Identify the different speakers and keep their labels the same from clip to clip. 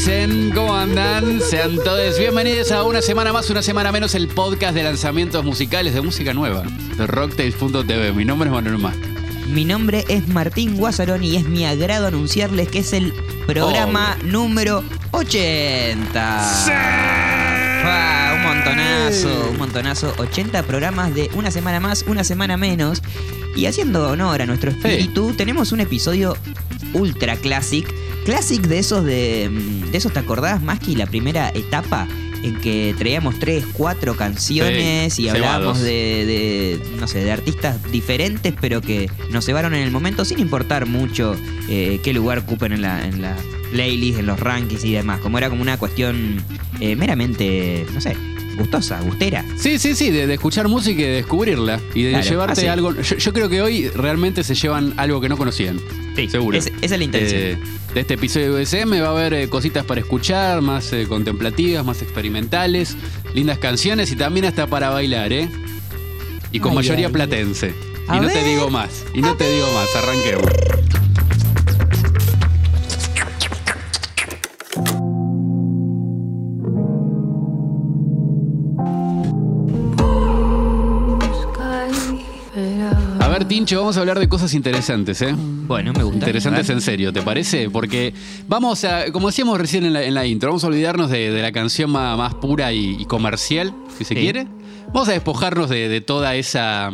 Speaker 1: dicen? ¿Cómo andan? Sean todos bienvenidos a una semana más, una semana menos, el podcast de lanzamientos musicales de música nueva de Rocktails.tv. Mi nombre es Manuel Más.
Speaker 2: Mi nombre es Martín Guasarón y es mi agrado anunciarles que es el programa número 80. un montonazo, un montonazo. 80 programas de una semana más, una semana menos. Y haciendo honor a nuestro espíritu, tenemos un episodio ultra classic. Classic de esos de, de esos, ¿te acordás más que la primera etapa? en que traíamos tres, cuatro canciones y hablábamos de, no sé, de artistas diferentes, pero que nos llevaron en el momento sin importar mucho eh, qué lugar ocupen en la, en la playlist, en los rankings y demás. Como era como una cuestión eh, meramente, no sé, gustosa, gustera.
Speaker 1: Sí, sí, sí, de, escuchar música y de descubrirla. Y de llevarte algo. Yo, creo que hoy realmente se llevan algo que no conocían. Sí, seguro.
Speaker 2: esa es la intención.
Speaker 1: Eh, de este episodio de USM va a haber eh, cositas para escuchar, más eh, contemplativas, más experimentales, lindas canciones y también hasta para bailar, ¿eh? Y con mayoría platense. y no te digo más, y no te digo más, arranquemos. Tincho, vamos a hablar de cosas interesantes, ¿eh?
Speaker 2: Bueno, me gusta.
Speaker 1: Interesantes en serio, ¿te parece? Porque vamos a, como decíamos recién en la, intro, vamos a olvidarnos de, la canción más, pura y, comercial, si se quiere. Vamos a despojarnos de toda esa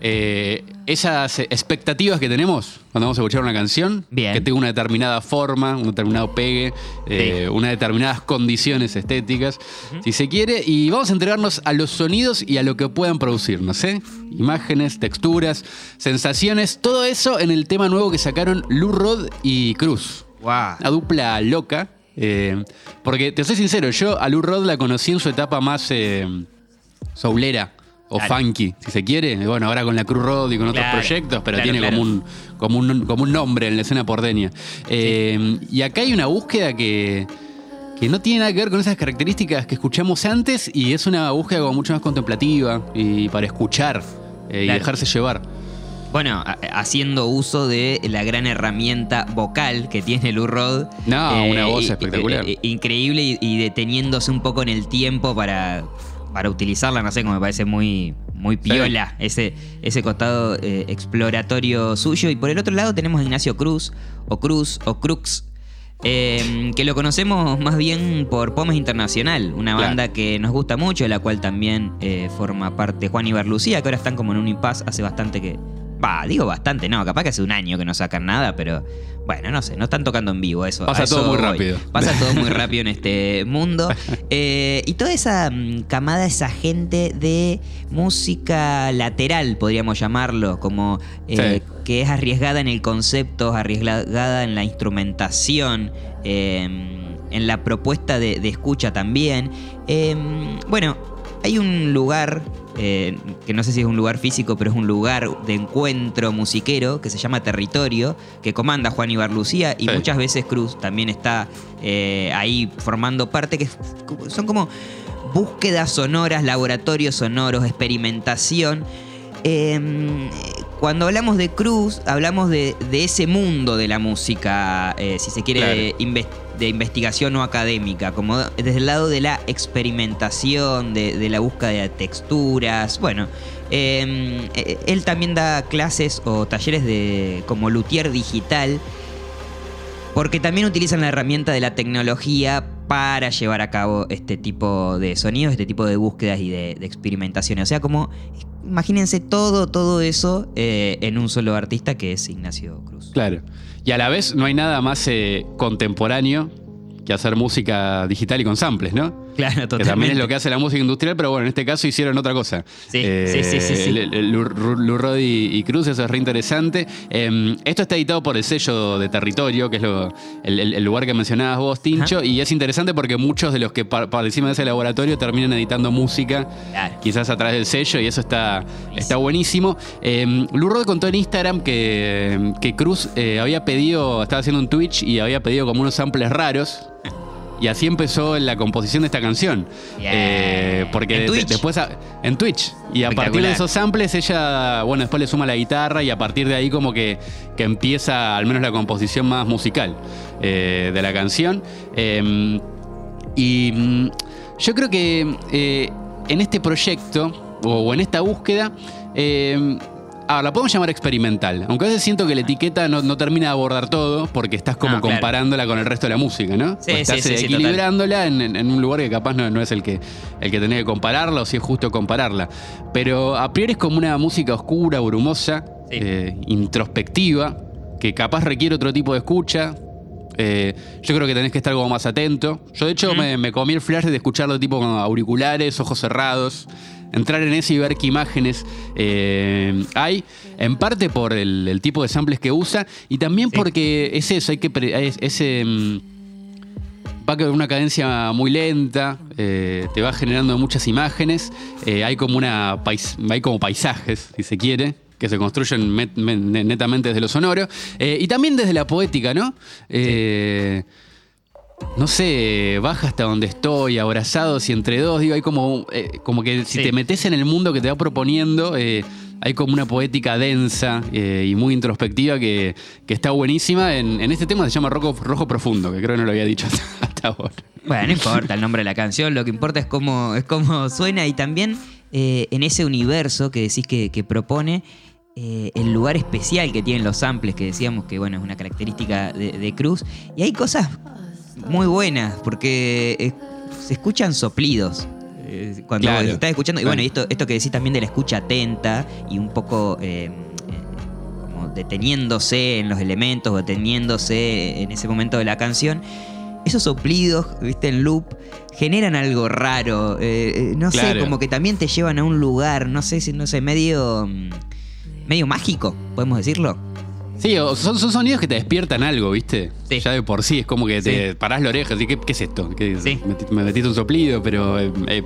Speaker 1: eh, esas expectativas que tenemos cuando vamos a escuchar una canción, que tenga una determinada forma, un determinado pegue, eh, unas determinadas condiciones estéticas, si se quiere, y vamos a entregarnos a los sonidos y a lo que puedan producirnos, ¿eh? Imágenes, texturas, sensaciones, todo eso en el tema nuevo que sacaron Lou Rod y Cruz.
Speaker 2: Wow.
Speaker 1: Una dupla loca. porque te soy sincero, yo a Lou Rod la conocí en su etapa más soulera o funky, si se quiere. Bueno, ahora con la Cruz Road y con otros proyectos, pero tiene como, un, como, un, como un nombre en la escena pordeña. Eh, y acá hay una búsqueda que, que no tiene nada que ver con esas características que escuchamos antes y es una búsqueda como mucho más contemplativa y para escuchar eh, y dejarse llevar.
Speaker 2: Bueno, haciendo uso de la gran herramienta vocal que tiene Lou Rod.
Speaker 1: No, una eh, voz espectacular.
Speaker 2: increíble y deteniéndose un poco en el tiempo para para utilizarla, no sé, como me parece muy, muy piola ese, ese costado eh, exploratorio suyo. Y por el otro lado tenemos a Ignacio Cruz, o Cruz, o Crux, em, que lo conocemos más bien por Pomes Internacional, una banda que nos gusta mucho, de la cual también eh, forma parte Juan Lucía, que ahora están como en un impasse hace bastante que. Va, digo bastante, no, capaz que hace un año que no sacan nada, pero bueno, no sé, no están tocando en vivo eso.
Speaker 1: Pasa todo muy rápido.
Speaker 2: Pasa todo muy rápido en este mundo. Eh, y toda esa mm, camada, esa gente de música lateral, podríamos llamarlo, como eh, que es arriesgada en el concepto, arriesgada en la instrumentación. Em, en la propuesta de, de escucha también. Em, bueno, hay un lugar eh, que no sé si es un lugar físico, pero es un lugar de encuentro musiquero que se llama Territorio, que comanda Juan Ibarlucía y muchas veces Cruz también está eh, ahí formando parte, que son como búsquedas sonoras, laboratorios sonoros, experimentación. Em, cuando hablamos de Cruz, hablamos de, ese mundo de la música, eh, si se quiere, de investigación no académica, como desde el lado de la experimentación, de, la búsqueda de texturas. Bueno, em, eh, él también da clases o talleres de como luthier digital, porque también utilizan la herramienta de la tecnología para llevar a cabo este tipo de sonidos, este tipo de búsquedas y de, de experimentaciones. O sea, como imagínense todo, todo eso eh, en un solo artista que es Ignacio Cruz.
Speaker 1: Claro. Y a la vez no hay nada más eh, contemporáneo que hacer música digital y con samples, ¿no?
Speaker 2: Claro, totalmente.
Speaker 1: Que también es lo que hace la música industrial, pero bueno, en este caso hicieron otra cosa.
Speaker 2: Sí, sí, sí. sí,
Speaker 1: y, Cruz, eso es re interesante. Em, esto está editado por el sello de Territorio, que es el, lugar que mencionabas vos, Tincho, y es interesante porque muchos de los que participan de ese laboratorio terminan editando música, quizás a través del sello, y eso está, está buenísimo. Eh, contó en Instagram que, que Cruz eh, había pedido, estaba haciendo un Twitch y había pedido como unos samples raros Y así empezó la composición de esta canción. Eh, porque después en Twitch. Y a partir de esos samples ella, bueno, después le suma la guitarra y a partir de ahí como que, que empieza al menos la composición más musical eh, de la canción. Em, y mm, yo creo que eh, en este proyecto o, en esta búsqueda em, Ahora, la podemos llamar experimental, aunque a veces siento que la etiqueta no, termina de abordar todo porque estás como comparándola con el resto de la música, ¿no?
Speaker 2: Sí, estás sí,
Speaker 1: equilibrándola en, un lugar que capaz no, es el que, el que tenés que compararla o si es justo compararla. Pero a priori es como una música oscura, brumosa, eh, introspectiva, que capaz requiere otro tipo de escucha, eh, yo creo que tenés que estar algo más atento. Yo, de hecho, me, me, comí el flash de escucharlo tipo con auriculares, ojos cerrados entrar en eso y ver qué imágenes eh, hay, en parte por el, tipo de samples que usa y también porque es eso, hay que... Es, em, va con una cadencia muy lenta, eh, te va generando muchas imágenes, eh, hay como una hay como paisajes, si se quiere, que se construyen netamente desde lo sonoro, y también desde la poética, ¿no? No sé, baja hasta donde estoy, abrazados y entre dos, digo, hay como, eh, como que si te metes en el mundo que te va proponiendo, eh, hay como una poética densa eh, y muy introspectiva que, está buenísima. En, este tema se llama Rojo, Rojo Profundo, que creo que no lo había dicho hasta, ahora.
Speaker 2: Bueno, no importa el nombre de la canción, lo que importa es cómo, es cómo suena y también en ese universo que decís que, propone. el lugar especial que tienen los samples, que decíamos que bueno, es una característica de, de Cruz. Y hay cosas muy buenas, porque eh, se escuchan soplidos. Eh, cuando estás escuchando, y bueno, esto, esto que decís también de la escucha atenta y un poco eh, como deteniéndose en los elementos o deteniéndose en ese momento de la canción, esos soplidos, viste, en loop, generan algo raro. no sé, como que también te llevan a un lugar, no sé si, no sé, medio. Mm, medio mágico, podemos decirlo.
Speaker 1: Sí, son, son, sonidos que te despiertan algo, ¿viste? Ya de por sí, es como que te parás la oreja, así, ¿qué, qué es esto? Me, metiste un soplido, pero... Eh, eh,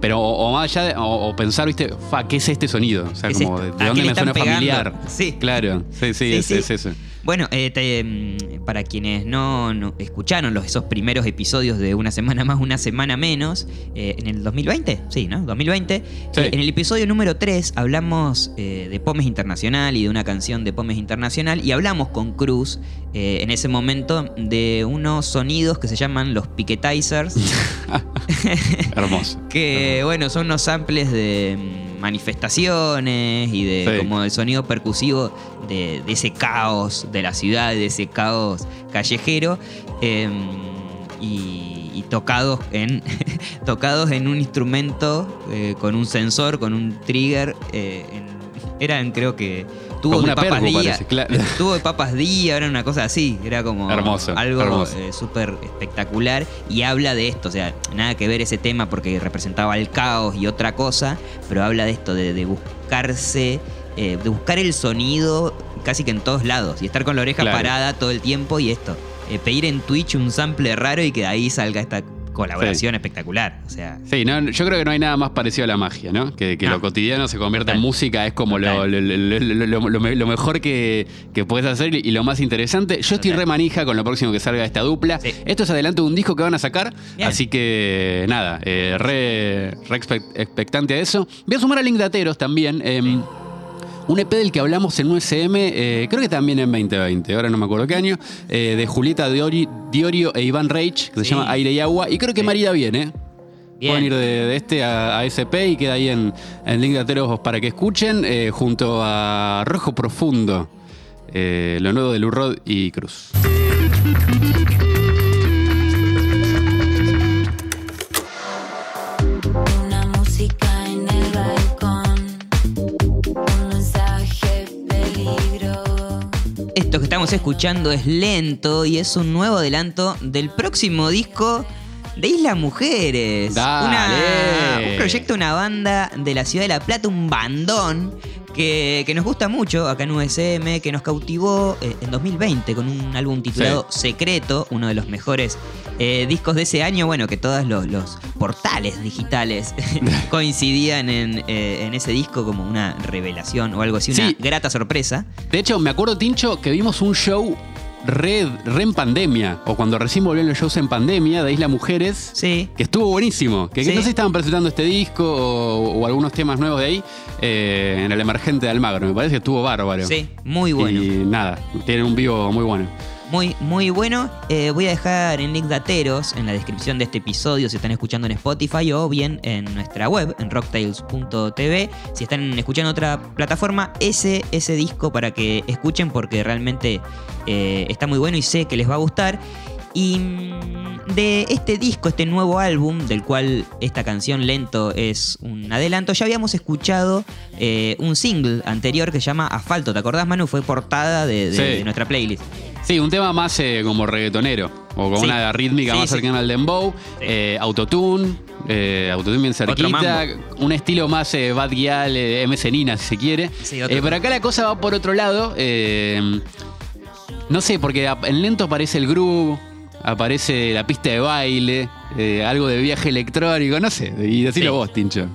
Speaker 1: pero o, más allá, o, pensar, ¿viste? Fa, ¿qué es este sonido? O sea, como, ¿de, dónde me suena familiar?
Speaker 2: Sí.
Speaker 1: Claro, sí, sí, es, es eso.
Speaker 2: Bueno, eh, mm, para quienes no, escucharon los, esos primeros episodios de Una Semana Más, Una Semana Menos, eh, en el 2020, sí, ¿no? 2020, eh, en el episodio número 3 hablamos de Pomes Internacional y de una canción de Pomes Internacional y hablamos con Cruz en ese momento de unos sonidos que se llaman los piquetizers.
Speaker 1: Hermoso.
Speaker 2: que, bueno, son unos samples de manifestaciones y de como el sonido percusivo de, ese caos de la ciudad, de ese caos callejero. Em, y, tocados en tocados en un instrumento eh, con un sensor, con un trigger. Eh, eran creo que tuvo de papas día, tuvo de papas día, era una cosa así, era como
Speaker 1: hermoso,
Speaker 2: algo eh, súper espectacular. Y habla de esto, o sea, nada que ver ese tema porque representaba el caos y otra cosa, pero habla de esto, de, buscarse, eh, de buscar el sonido casi que en todos lados y estar con la oreja parada todo el tiempo y esto, eh, pedir en Twitch un sample raro y que de ahí salga esta colaboración espectacular. O sea.
Speaker 1: Sí, no, yo creo que no hay nada más parecido a la magia, ¿no? Que, lo cotidiano se convierta en música, es como lo, mejor que, puedes hacer y lo más interesante. Yo estoy re manija con lo próximo que salga esta dupla. Esto es adelanto de un disco que van a sacar, así que nada, eh, re, expectante a eso. Voy a sumar a Link Dateros también. Em, un EP del que hablamos en USM, eh, creo que también en 2020, ahora no me acuerdo qué año, eh, de Julieta Diorio e Iván Reich, que se llama Aire y Agua. Y creo que Marida viene. Pueden ir de, este a, SP y queda ahí en, en Link de Ateros para que escuchen, eh, junto a Rojo Profundo, lo nuevo de Lurrod y Cruz.
Speaker 2: Esto que estamos escuchando es lento y es un nuevo adelanto del próximo disco de Isla Mujeres. un proyecto, una banda de la ciudad de La Plata, un bandón que, nos gusta mucho acá en USM, que nos cautivó eh, en 2020 con un álbum titulado Secreto, uno de los mejores eh, discos de ese año, bueno, que todos los, portales digitales coincidían eh, en, ese disco como una revelación o algo así, una grata sorpresa.
Speaker 1: De hecho, me acuerdo, Tincho, que vimos un show re, re en pandemia, o cuando recién volvieron los shows en pandemia de Isla Mujeres,
Speaker 2: Sí.
Speaker 1: que estuvo buenísimo. Que,
Speaker 2: Sí.
Speaker 1: no sé si estaban presentando este disco o, o algunos temas nuevos de ahí eh, en el emergente de Almagro. Me parece que estuvo bárbaro.
Speaker 2: Sí, muy bueno.
Speaker 1: Y nada, tienen un vivo muy bueno.
Speaker 2: Muy, muy bueno. Eh, voy a dejar el link de Ateros en la descripción de este episodio si están escuchando en Spotify o bien en nuestra web, en rocktails.tv. Si están escuchando otra plataforma, ese, ese disco para que escuchen porque realmente eh, está muy bueno y sé que les va a gustar. Y mm, de este disco, este nuevo álbum, del cual esta canción Lento es un adelanto, ya habíamos escuchado eh, un single anterior que se llama Asfalto. ¿Te acordás, Manu? Fue portada de, de-
Speaker 1: Sí.
Speaker 2: de nuestra playlist.
Speaker 1: Sí, un tema más eh, como reggaetonero, o con
Speaker 2: Sí.
Speaker 1: una rítmica
Speaker 2: Sí,
Speaker 1: más cercana al dembow, eh, autotune, autotune bien cerquita, un estilo más Bad eh, MC Nina, si se quiere. Pero acá la cosa va por otro lado. eh, no sé, porque en lento aparece el groove, aparece la pista de baile, eh, algo de viaje electrónico, no sé, y decirlo
Speaker 2: Sí.
Speaker 1: vos, Tincho.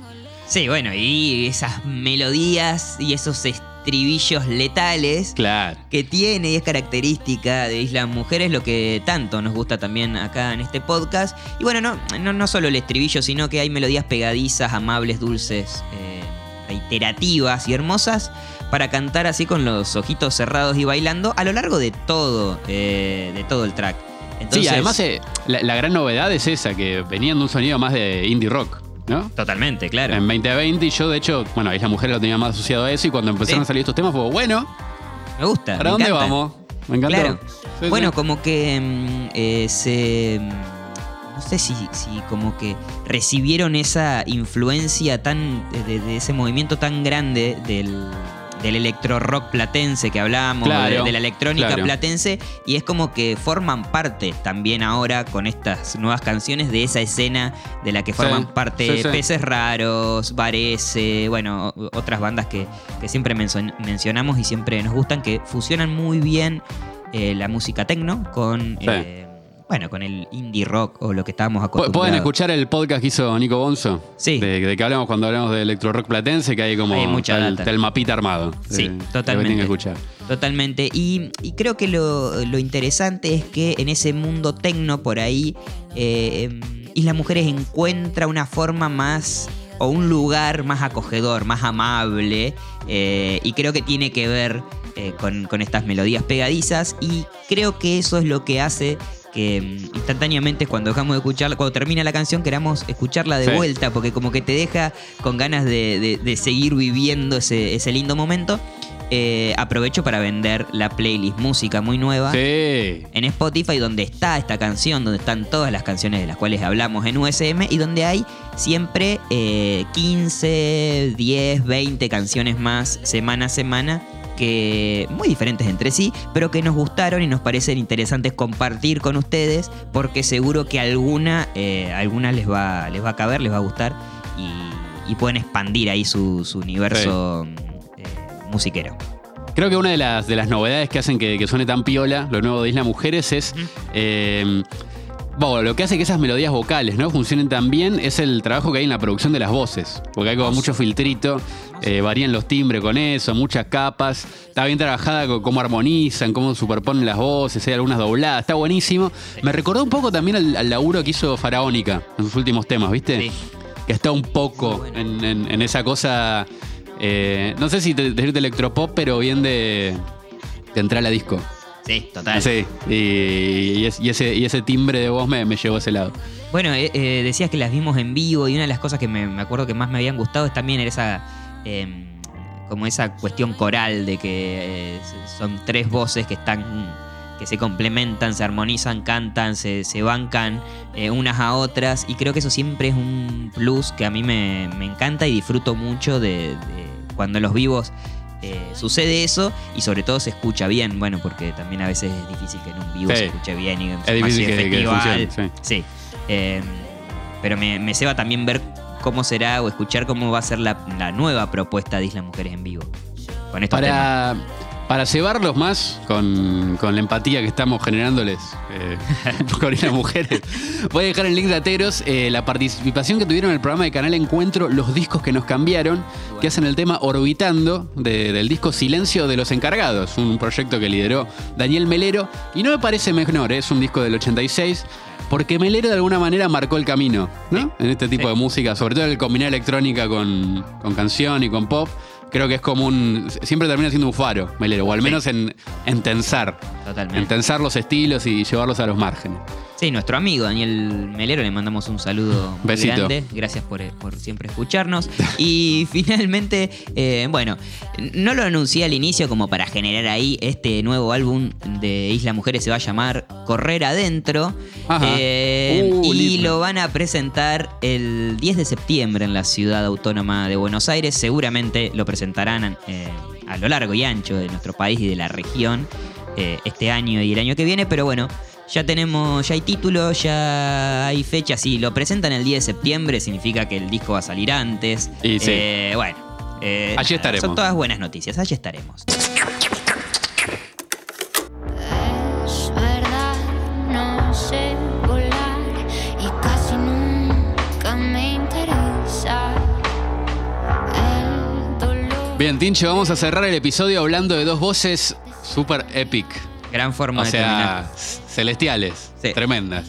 Speaker 2: Sí, bueno, y esas melodías y esos estribillos letales
Speaker 1: Claro.
Speaker 2: que tiene y es característica de Isla Mujeres, lo que tanto nos gusta también acá en este podcast. Y bueno, no, no, no solo el estribillo, sino que hay melodías pegadizas, amables, dulces, eh, reiterativas y hermosas para cantar así con los ojitos cerrados y bailando a lo largo de todo, eh, de todo el track. Entonces,
Speaker 1: sí, además eh, la, la gran novedad es esa, que venían de un sonido más de indie rock, ¿no?
Speaker 2: Totalmente, claro.
Speaker 1: En 2020 y yo de hecho, bueno, ahí la mujer lo tenía más asociado a eso y cuando empezaron
Speaker 2: Sí.
Speaker 1: a salir estos temas fue, bueno,
Speaker 2: Me gusta.
Speaker 1: ¿para
Speaker 2: me
Speaker 1: dónde
Speaker 2: encanta.
Speaker 1: vamos? Me encantó.
Speaker 2: Claro.
Speaker 1: Sí,
Speaker 2: bueno,
Speaker 1: sí.
Speaker 2: como que mm, eh, se. mm, No sé si, si como que recibieron esa influencia tan. de, de ese movimiento tan grande del. Del electro rock platense que hablábamos,
Speaker 1: Claro,
Speaker 2: de, de la electrónica
Speaker 1: claro.
Speaker 2: platense, y es como que forman parte también ahora con estas nuevas canciones de esa escena de la que
Speaker 1: Sí,
Speaker 2: forman parte
Speaker 1: sí, sí.
Speaker 2: Peces Raros, Varese, bueno, o- otras bandas que, que siempre menso- mencionamos y siempre nos gustan, que fusionan muy bien eh, la música techno con, eh, bueno, con el indie rock o lo que estábamos acostumbrados.
Speaker 1: Pueden escuchar el podcast que hizo Nico Bonzo.
Speaker 2: Sí.
Speaker 1: De, de que hablamos cuando hablamos de electro rock platense, que hay como
Speaker 2: Hay mucha data.
Speaker 1: mapita armado.
Speaker 2: Sí,
Speaker 1: Eh, Lo
Speaker 2: totalmente.
Speaker 1: que que escuchar.
Speaker 2: Totalmente. Y, y creo que lo, lo interesante es que en ese mundo tecno por ahí, eh, em, Isla Mujeres encuentra una forma más o un lugar más acogedor, más amable. eh, y creo que tiene que ver eh, con, con estas melodías pegadizas. Y creo que eso es lo que hace que mm, instantáneamente cuando dejamos de escucharla, cuando termina la canción, queramos escucharla de
Speaker 1: Sí.
Speaker 2: vuelta, porque como que te deja con ganas de, de- de seguir viviendo ese, ese lindo momento. Eh, aprovecho para vender la playlist música muy nueva
Speaker 1: Sí.
Speaker 2: en Spotify donde está esta canción, donde están todas las canciones de las cuales hablamos en USM y donde hay siempre eh, 15, 10, 20 canciones más semana a semana que muy diferentes entre sí, pero que nos gustaron y nos parecen interesantes compartir con ustedes porque seguro que alguna, eh, alguna les va, les va a caber, les va a gustar y, y pueden expandir ahí su, su universo eh, musiquero.
Speaker 1: Creo que una de las, de las novedades que hacen que, que suene tan piola, lo nuevo de Isla Mujeres, es. Eh, bueno, lo que hace que esas melodías vocales ¿no? funcionen tan bien es el trabajo que hay en la producción de las voces. Porque hay como mucho filtrito, eh, varían los timbres con eso, muchas capas. Está bien trabajada con cómo armonizan, cómo superponen las voces, hay algunas dobladas, está buenísimo. Me recordó un poco también al, al laburo que hizo Faraónica en sus últimos temas, ¿viste?
Speaker 2: Sí.
Speaker 1: que está un poco en, en- en esa cosa, eh, no sé si te- decirte electropop, pero bien de, de entrar a la disco.
Speaker 2: Sí, total.
Speaker 1: Sí, y, y es- y ese, y ese timbre de voz me, me llevó a ese lado.
Speaker 2: Bueno, eh, eh, decías que las vimos en vivo y una de las cosas que me, me acuerdo que más me habían gustado es también esa em, como esa cuestión coral de que eh, son tres voces que están que se complementan, se armonizan, cantan, se, se bancan eh, unas a otras y creo que eso siempre es un plus que a mí me, me encanta y disfruto mucho de, de cuando los vivos eh, sucede eso y sobre todo se escucha bien, bueno, porque también a veces es difícil que en un vivo
Speaker 1: Sí.
Speaker 2: se escuche bien y en
Speaker 1: Es difícil que- que
Speaker 2: festival.
Speaker 1: funcione, sí.
Speaker 2: Sí. Eh, pero me, me ceba también ver cómo será o escuchar cómo va a ser la, la nueva propuesta de Isla Mujeres en vivo. Con estos temas.
Speaker 1: Para, cebarlos más con, con la empatía que estamos generándoles eh, con las mujeres, voy a dejar el link de Ateros, eh, la participación que tuvieron en el programa de Canal Encuentro, los discos que nos cambiaron, que hacen el tema Orbitando de- del disco Silencio de los Encargados, un proyecto que lideró Daniel Melero. Y no me parece menor, eh, es un disco del 86. Porque Melero de alguna manera marcó el camino, ¿no? En este tipo
Speaker 2: Sí.
Speaker 1: de música, sobre todo el combinar electrónica con, con canción y con pop. Creo que es como un. Siempre termina siendo un faro, Melero, o al menos en, en tensar.
Speaker 2: Totalmente.
Speaker 1: En tensar los estilos y llevarlos a los márgenes.
Speaker 2: Sí, nuestro amigo Daniel Melero, le mandamos un saludo muy
Speaker 1: Besito.
Speaker 2: grande. Gracias por, por siempre escucharnos. Y finalmente, eh, bueno, no lo anuncié al inicio como para generar ahí este nuevo álbum de Isla Mujeres se va a llamar Correr Adentro.
Speaker 1: Ajá.
Speaker 2: Eh,
Speaker 1: Uh,
Speaker 2: y
Speaker 1: lindo.
Speaker 2: lo van a presentar el 10 de septiembre en la ciudad autónoma de Buenos Aires. Seguramente lo presentarán eh, a lo largo y ancho de nuestro país y de la región eh, este año y el año que viene. Pero bueno, ya tenemos, ya hay título, ya hay fecha. Si lo presentan el 10 de septiembre, significa que el disco va a salir antes.
Speaker 1: Y sí.
Speaker 2: Eh, bueno. eh,
Speaker 1: Allí estaremos.
Speaker 2: Son todas buenas noticias, allí estaremos.
Speaker 1: Bien, Tincho, vamos a cerrar el episodio hablando de dos voces super epic.
Speaker 2: Gran forma
Speaker 1: O
Speaker 2: de
Speaker 1: sea,
Speaker 2: terminar.
Speaker 1: celestiales,
Speaker 2: Sí.
Speaker 1: tremendas.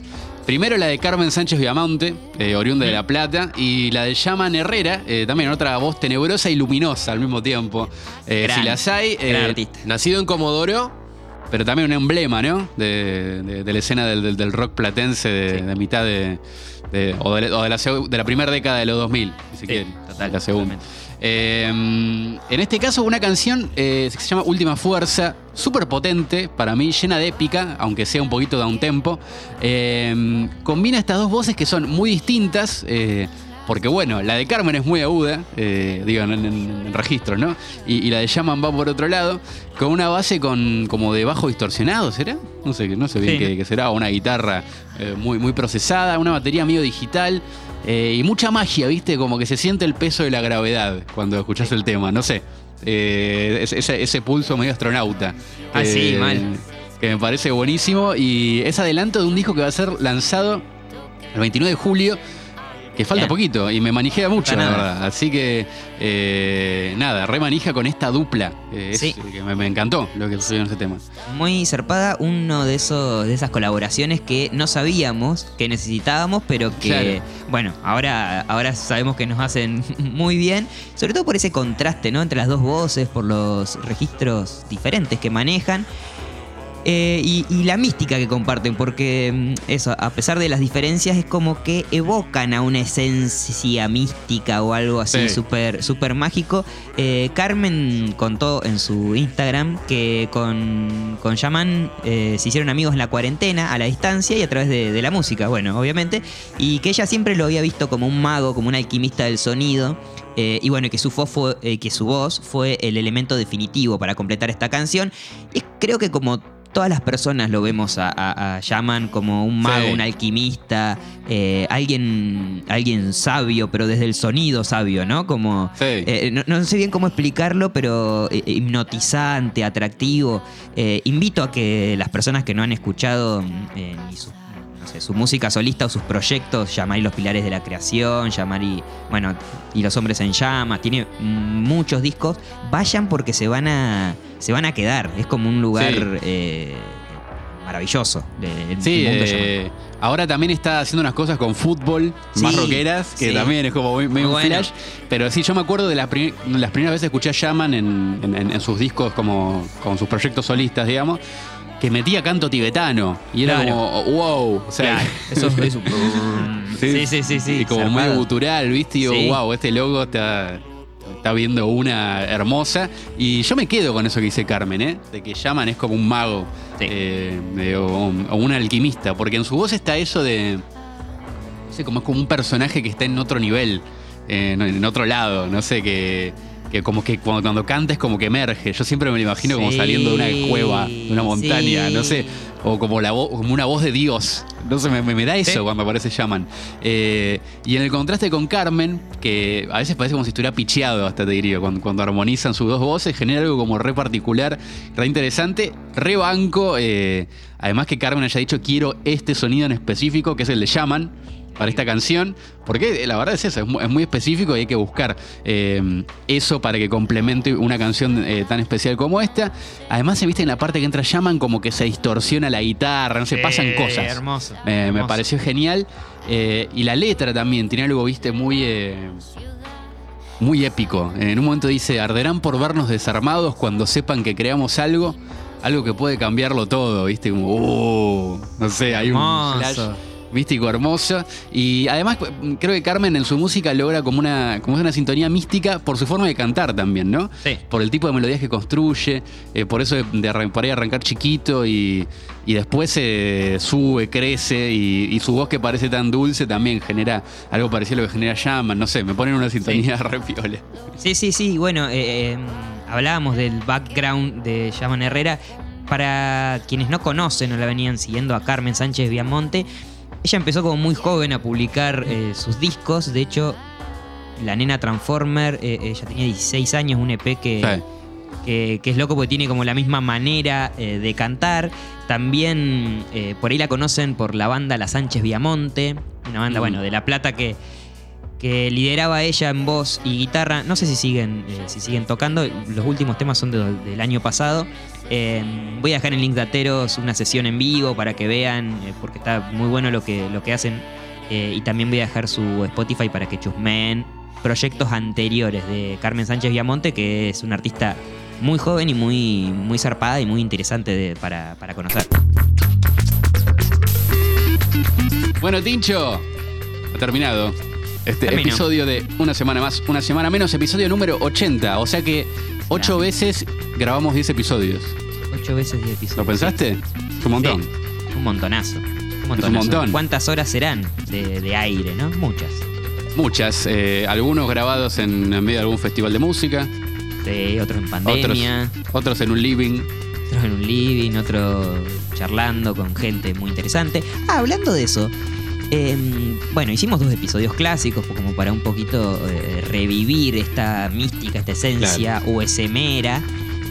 Speaker 1: Primero la de Carmen Sánchez Viamonte, eh, oriunda de La Plata, y la de Yaman Herrera, eh, también otra voz tenebrosa y luminosa al mismo tiempo. Eh,
Speaker 2: Gran,
Speaker 1: si las hay,
Speaker 2: gran
Speaker 1: eh,
Speaker 2: artista.
Speaker 1: nacido en Comodoro, pero también un emblema, ¿no? De, de- de la escena del, del- del rock platense de mitad de, de- o, de, o de la, de la primera década de los 2000, si se quiere. la segunda. Eh, en este caso, una canción eh, que se llama Última Fuerza, súper potente, para mí, llena de épica, aunque sea un poquito da un tempo. Eh, combina estas dos voces que son muy distintas. Porque bueno, la de Carmen es muy aguda, eh, digo, en, en- en registro, ¿no? Y, y la de Yaman va por otro lado, con una base con como de bajo distorsionado, ¿será? No sé, no sé bien
Speaker 2: Sí.
Speaker 1: qué, qué será, o una guitarra eh, muy, muy procesada, una batería medio digital. eh, y mucha magia, ¿viste? Como que se siente el peso de la gravedad cuando escuchás el tema, no sé. Eh, ese, ese- pulso medio astronauta.
Speaker 2: Ah, sí, mal.
Speaker 1: Que me parece buenísimo. Y es adelanto de un disco que va a ser lanzado el 29 de julio. Que falta
Speaker 2: Bien.
Speaker 1: poquito y me manijea mucho, la verdad. Así que, eh, nada, re manija con esta dupla. Eh, es-
Speaker 2: Sí.
Speaker 1: que me, me encantó lo que sucedió en ese tema.
Speaker 2: Muy zarpada, uno de esos de esas colaboraciones que no sabíamos que necesitábamos, pero que
Speaker 1: Claro.
Speaker 2: bueno, ahora ahora sabemos que nos hacen muy bien, sobre todo por ese contraste, ¿no? entre las dos voces, por los registros diferentes que manejan. Eh, y, y la mística que comparten, porque mm, eso, a pesar de las diferencias, es como que evocan a una esencia mística o algo así
Speaker 1: Sí.
Speaker 2: súper súper mágico. Eh, Carmen contó en su Instagram que con, con Yaman eh, se hicieron amigos en la cuarentena, a la distancia y a través de, de la música, bueno, obviamente, y que ella siempre lo había visto como un mago, como un alquimista del sonido. eh, y bueno, que su, voz fue, eh, que su voz fue el elemento definitivo para completar esta canción. Y creo que como todas las personas lo vemos a, a- a Yaman como un mago,
Speaker 1: Sí.
Speaker 2: un alquimista, eh, alguien, alguien sabio, pero desde el sonido sabio, ¿no? Como
Speaker 1: Sí.
Speaker 2: eh, no, no sé bien cómo explicarlo, pero eh, hipnotizante, atractivo. Invito a que las personas que no han escuchado ni su, no sé, su música solista o sus proyectos, Yamar y los pilares de la creación, Yamar y, bueno, y los hombres en llamas, tiene muchos discos, vayan porque se van a, se van a quedar. Es como un lugar
Speaker 1: Sí.
Speaker 2: eh, maravilloso. de-
Speaker 1: Sí,
Speaker 2: mundo
Speaker 1: eh, ahora también está haciendo unas cosas con fútbol más
Speaker 2: Sí,
Speaker 1: rockeras, que
Speaker 2: sí.
Speaker 1: también es como muy, medio
Speaker 2: Muy
Speaker 1: un
Speaker 2: bueno.
Speaker 1: flash. Pero sí, yo me acuerdo de la pri- las primeras veces que escuché a Shaman en, en- en- en sus discos, como con sus proyectos solistas, digamos, que metía canto tibetano. Y era
Speaker 2: Claro.
Speaker 1: como, wow. O sea,
Speaker 2: Claro, eso es eso. Sí, sí, sí, sí.
Speaker 1: Y como
Speaker 2: zarpado.
Speaker 1: muy gutural, ¿viste? Y digo,
Speaker 2: Sí.
Speaker 1: wow, este logo está, está viendo una hermosa. Y yo me quedo con eso que dice Carmen, ¿eh? De que llaman es como un mago
Speaker 2: Sí.
Speaker 1: eh, de- o, o un alquimista. Porque en su voz está eso de. No sé, como es como un personaje que está en otro nivel, eh, en otro lado. No sé, que. Que como que cuando, cuando canta es como que emerge. Yo siempre me lo imagino como
Speaker 2: Sí,
Speaker 1: saliendo de una cueva, de una montaña,
Speaker 2: sí.
Speaker 1: no sé, o como, la vo- como una voz de Dios. No sé, me, me- me da eso
Speaker 2: Sí.
Speaker 1: cuando aparece Shaman. Eh, y en el contraste con Carmen, que a veces parece como si estuviera picheado, hasta te diría, cuando, cuando armonizan sus dos voces, genera algo como re particular, re interesante, re banco. eh, además que Carmen haya dicho, quiero este sonido en específico, que es el de Shaman para esta canción, porque la verdad es eso, es muy, es muy específico y hay que buscar eh, eso para que complemente una canción eh, tan especial como esta. Además, se viste en la parte que entra Shaman como que se distorsiona la guitarra, no se pasan cosas.
Speaker 2: Hermoso.
Speaker 1: Me, pareció genial. Eh, y la letra también tiene algo, viste, muy. eh, muy épico. En un momento dice: Arderán por vernos desarmados cuando sepan que creamos algo. Algo que puede cambiarlo todo, ¿viste? Como, "Oh", no sé, hay un flash místico hermoso. Y además creo que Carmen en su música logra como una, como una sintonía mística por su forma de cantar también, ¿no?
Speaker 2: Sí.
Speaker 1: Por el tipo de melodías que construye, eh, por eso de, de por ahí arrancar chiquito y, y después eh, sube, crece y, y su voz que parece tan dulce también genera algo parecido a lo que genera Shaman, no sé, me ponen una sintonía re piola.
Speaker 2: Sí, sí, sí. Bueno, eh, eh, hablábamos del background de Yaman Herrera. Para quienes no conocen o la venían siguiendo a Carmen Sánchez Viamonte, ella empezó como muy joven a publicar eh, sus discos. De hecho, La Nena Transformer, eh, ella tenía 16 años, un EP que,
Speaker 1: Sí.
Speaker 2: que, que es loco porque tiene como la misma manera eh, de cantar. También por ahí la conocen por la banda La Sánchez Viamonte, una banda,
Speaker 1: Mm.
Speaker 2: bueno, de La Plata que, que lideraba ella en voz y guitarra. No sé si siguen, eh, si siguen tocando, los últimos temas son de- del año pasado. Eh, voy a dejar en link de Ateros una sesión en vivo para que vean, eh, porque está muy bueno lo que, lo que hacen. Eh, y también voy a dejar su Spotify para que chusmeen proyectos anteriores de Carmen Sánchez Viamonte, que es una artista muy joven y muy, muy zarpada y muy interesante de- para, para conocer.
Speaker 1: Bueno, Tincho, ha terminado. Este
Speaker 2: Terminó.
Speaker 1: episodio de Una Semana Más, Una Semana Menos, episodio número 80. O sea que ocho veces grabamos 10 episodios.
Speaker 2: Ocho veces 10 episodios.
Speaker 1: ¿Lo pensaste? Es un montón.
Speaker 2: Sí, un montonazo. Un montonazo.
Speaker 1: montón.
Speaker 2: ¿Cuántas horas serán de, de aire, no? Muchas.
Speaker 1: Muchas. eh, algunos grabados en, en medio de algún festival de música.
Speaker 2: Sí, otros en
Speaker 1: Otros,
Speaker 2: pandemia,
Speaker 1: otros en un living.
Speaker 2: otros en un living, otros charlando con gente muy interesante. Ah, hablando de eso. Eh, bueno, hicimos dos episodios clásicos como para un poquito eh, revivir esta mística, esta esencia USMera.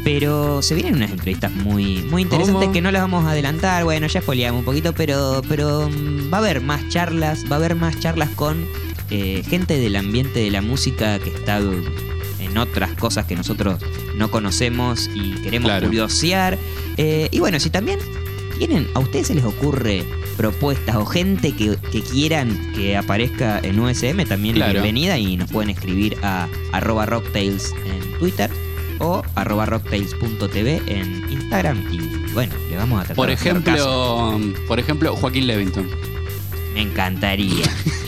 Speaker 2: Pero se vienen unas entrevistas muy, muy interesantes
Speaker 1: ¿Cómo?
Speaker 2: que no las vamos a adelantar. Bueno, ya spoileamos un poquito, pero, pero mm, va a haber más charlas, va a haber más charlas con eh, gente del ambiente de la música que está en otras cosas que nosotros no conocemos y queremos
Speaker 1: Claro.
Speaker 2: curiosear. Eh, y bueno, si también tienen, a ustedes se les ocurre propuestas o gente que, que quieran que aparezca en USM, también
Speaker 1: Claro.
Speaker 2: bienvenida y nos pueden escribir a arroba rocktails en Twitter o arroba rocktails.tv en Instagram y bueno, le vamos a tratar
Speaker 1: Por
Speaker 2: caso.
Speaker 1: ejemplo, por ejemplo, Joaquín Levington.
Speaker 2: Me encantaría.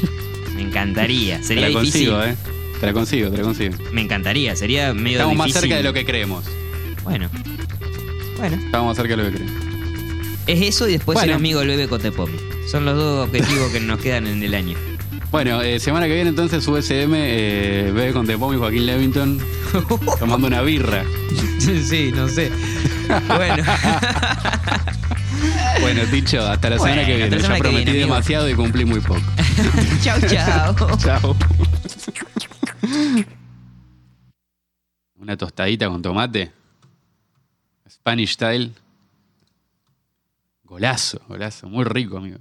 Speaker 2: Me encantaría.
Speaker 1: Te
Speaker 2: Sería
Speaker 1: la
Speaker 2: difícil.
Speaker 1: consigo, ¿eh? Te la consigo, te la consigo.
Speaker 2: Me encantaría. Sería medio
Speaker 1: Estamos más cerca de lo que creemos.
Speaker 2: Bueno. Bueno.
Speaker 1: Estamos más cerca de lo que creemos.
Speaker 2: Es eso y después
Speaker 1: Bueno.
Speaker 2: el amigo el bebé Cotepomi. Son los dos objetivos que nos quedan en el año.
Speaker 1: Bueno, eh, semana que viene entonces USM, eh, ve con Tepom y Joaquín Levington tomando una birra.
Speaker 2: sí, no sé. Bueno.
Speaker 1: Bueno, dicho, hasta la
Speaker 2: Bueno,
Speaker 1: semana que viene. Ya
Speaker 2: semana que
Speaker 1: prometí
Speaker 2: viene, amigo.
Speaker 1: demasiado y cumplí muy poco.
Speaker 2: chau, chau.
Speaker 1: Chao. Una tostadita con tomate. Spanish style. Golazo, golazo. Muy rico, amigo.